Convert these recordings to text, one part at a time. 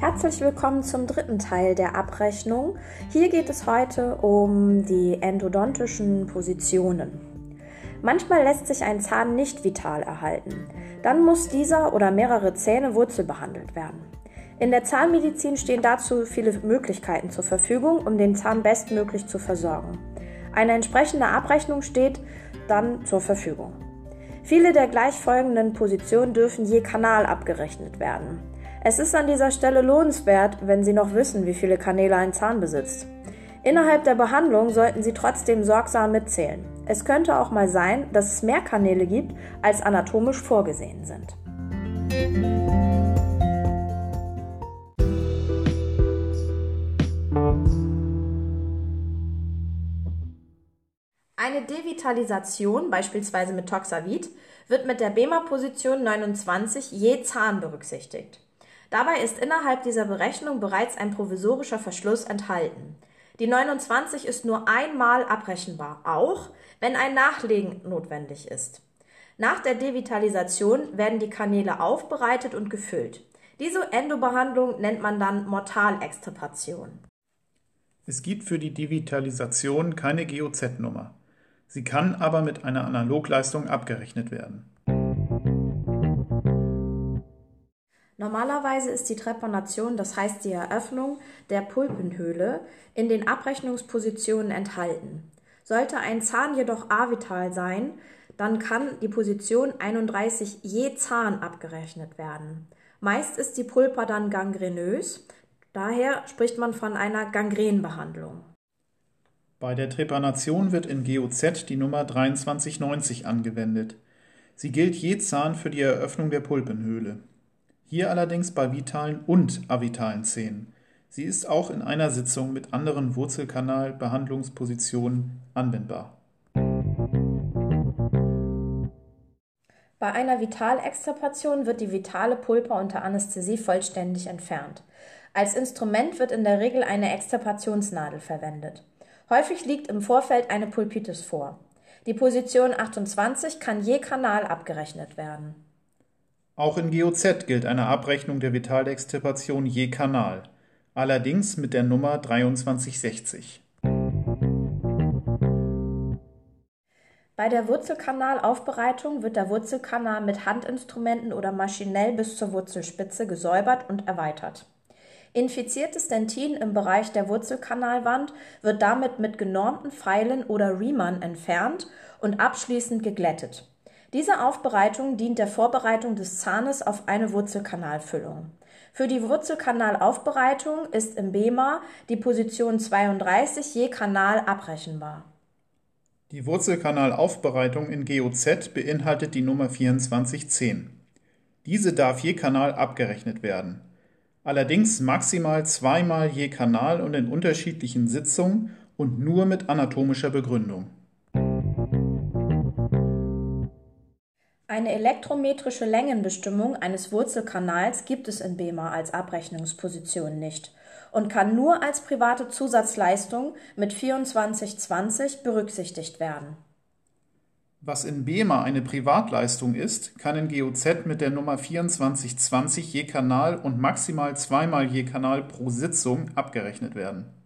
Herzlich willkommen zum dritten Teil der Abrechnung. Hier geht es heute um die endodontischen Positionen. Manchmal lässt sich ein Zahn nicht vital erhalten. Dann muss dieser oder mehrere Zähne wurzelbehandelt werden. In der Zahnmedizin stehen dazu viele Möglichkeiten zur Verfügung, um den Zahn bestmöglich zu versorgen. Eine entsprechende Abrechnung steht dann zur Verfügung. Viele der gleichfolgenden Positionen dürfen je Kanal abgerechnet werden. Es ist an dieser Stelle lohnenswert, wenn Sie noch wissen, wie viele Kanäle ein Zahn besitzt. Innerhalb der Behandlung sollten Sie trotzdem sorgsam mitzählen. Es könnte auch mal sein, dass es mehr Kanäle gibt, als anatomisch vorgesehen sind. Eine Devitalisation, beispielsweise mit Toxavid, wird mit der BEMA-Position 29 je Zahn berücksichtigt. Dabei ist innerhalb dieser Berechnung bereits ein provisorischer Verschluss enthalten. Die 29 ist nur einmal abrechenbar, auch wenn ein Nachlegen notwendig ist. Nach der Devitalisation werden die Kanäle aufbereitet und gefüllt. Diese Endobehandlung nennt man dann Mortalextirpation. Es gibt für die Devitalisation keine GOZ-Nummer. Sie kann aber mit einer Analogleistung abgerechnet werden. Normalerweise ist die Trepanation, das heißt die Eröffnung der Pulpenhöhle, in den Abrechnungspositionen enthalten. Sollte ein Zahn jedoch avital sein, dann kann die Position 31 je Zahn abgerechnet werden. Meist ist die Pulpa dann gangrenös, daher spricht man von einer Gangrenbehandlung. Bei der Trepanation wird in GOZ die Nummer 2390 angewendet. Sie gilt je Zahn für die Eröffnung der Pulpenhöhle. Hier allerdings bei vitalen und avitalen Zähnen. Sie ist auch in einer Sitzung mit anderen Wurzelkanalbehandlungspositionen anwendbar. Bei einer Vitalextirpation wird die vitale Pulpa unter Anästhesie vollständig entfernt. Als Instrument wird in der Regel eine Extirpationsnadel verwendet. Häufig liegt im Vorfeld eine Pulpitis vor. Die Position 28 kann je Kanal abgerechnet werden. Auch in GOZ gilt eine Abrechnung der Vitalextirpation je Kanal, allerdings mit der Nummer 2360. Bei der Wurzelkanalaufbereitung wird der Wurzelkanal mit Handinstrumenten oder maschinell bis zur Wurzelspitze gesäubert und erweitert. Infiziertes Dentin im Bereich der Wurzelkanalwand wird damit mit genormten Pfeilen oder Reamern entfernt und abschließend geglättet. Diese Aufbereitung dient der Vorbereitung des Zahnes auf eine Wurzelkanalfüllung. Für die Wurzelkanalaufbereitung ist im BEMA die Position 32 je Kanal abrechenbar. Die Wurzelkanalaufbereitung in GOZ beinhaltet die Nummer 2410. Diese darf je Kanal abgerechnet werden. Allerdings maximal zweimal je Kanal und in unterschiedlichen Sitzungen und nur mit anatomischer Begründung. Eine elektrometrische Längenbestimmung eines Wurzelkanals gibt es in BEMA als Abrechnungsposition nicht und kann nur als private Zusatzleistung mit 2420 berücksichtigt werden. Was in BEMA eine Privatleistung ist, kann in GOZ mit der Nummer 2420 je Kanal und maximal zweimal je Kanal pro Sitzung abgerechnet werden.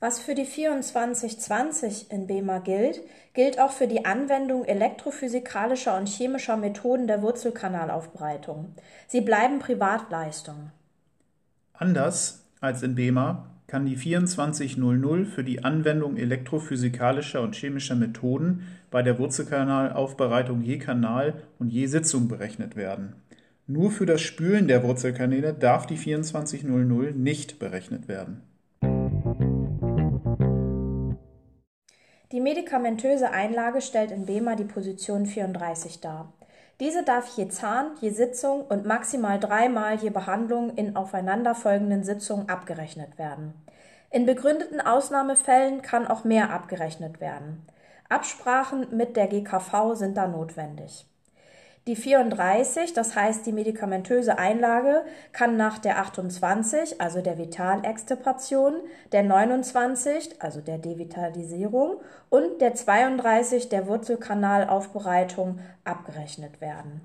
Was für die 2420 in BEMA gilt, gilt auch für die Anwendung elektrophysikalischer und chemischer Methoden der Wurzelkanalaufbereitung. Sie bleiben Privatleistungen. Anders als in BEMA kann die 2400 für die Anwendung elektrophysikalischer und chemischer Methoden bei der Wurzelkanalaufbereitung je Kanal und je Sitzung berechnet werden. Nur für das Spülen der Wurzelkanäle darf die 2400 nicht berechnet werden. Die medikamentöse Einlage stellt in BEMA die Position 34 dar. Diese darf je Zahn, je Sitzung und maximal dreimal je Behandlung in aufeinanderfolgenden Sitzungen abgerechnet werden. In begründeten Ausnahmefällen kann auch mehr abgerechnet werden. Absprachen mit der GKV sind da notwendig. Die 34, das heißt die medikamentöse Einlage, kann nach der 28, also der Vitalextirpation, der 29, also der Devitalisierung und der 32 der Wurzelkanalaufbereitung abgerechnet werden.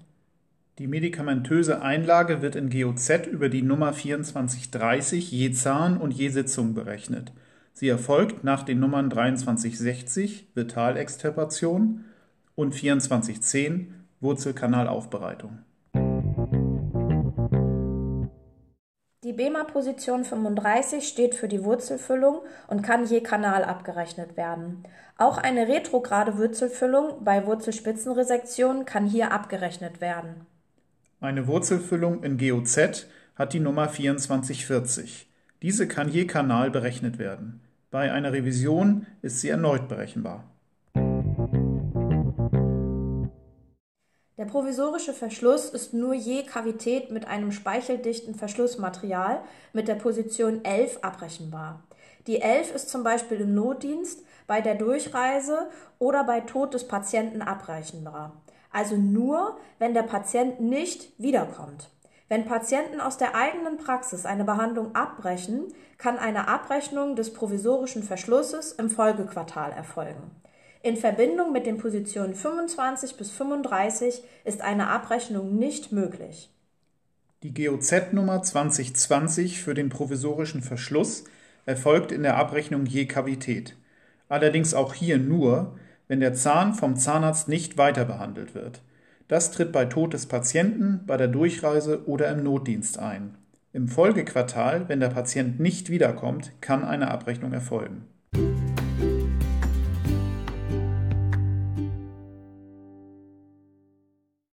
Die medikamentöse Einlage wird in GOZ über die Nummer 2430 je Zahn und je Sitzung berechnet. Sie erfolgt nach den Nummern 2360 Vitalextirpation und 2410 Wurzelkanalaufbereitung. Die BEMA-Position 35 steht für die Wurzelfüllung und kann je Kanal abgerechnet werden. Auch eine retrograde Wurzelfüllung bei Wurzelspitzenresektion kann hier abgerechnet werden. Eine Wurzelfüllung in GOZ hat die Nummer 2440. Diese kann je Kanal berechnet werden. Bei einer Revision ist sie erneut berechenbar. Der provisorische Verschluss ist nur je Kavität mit einem speicheldichten Verschlussmaterial mit der Position 11 abrechenbar. Die 11 ist zum Beispiel im Notdienst, bei der Durchreise oder bei Tod des Patienten abrechenbar. Also nur, wenn der Patient nicht wiederkommt. Wenn Patienten aus der eigenen Praxis eine Behandlung abbrechen, kann eine Abrechnung des provisorischen Verschlusses im Folgequartal erfolgen. In Verbindung mit den Positionen 25 bis 35 ist eine Abrechnung nicht möglich. Die GOZ-Nummer 2020 für den provisorischen Verschluss erfolgt in der Abrechnung je Kavität. Allerdings auch hier nur, wenn der Zahn vom Zahnarzt nicht weiter behandelt wird. Das tritt bei Tod des Patienten, bei der Durchreise oder im Notdienst ein. Im Folgequartal, wenn der Patient nicht wiederkommt, kann eine Abrechnung erfolgen.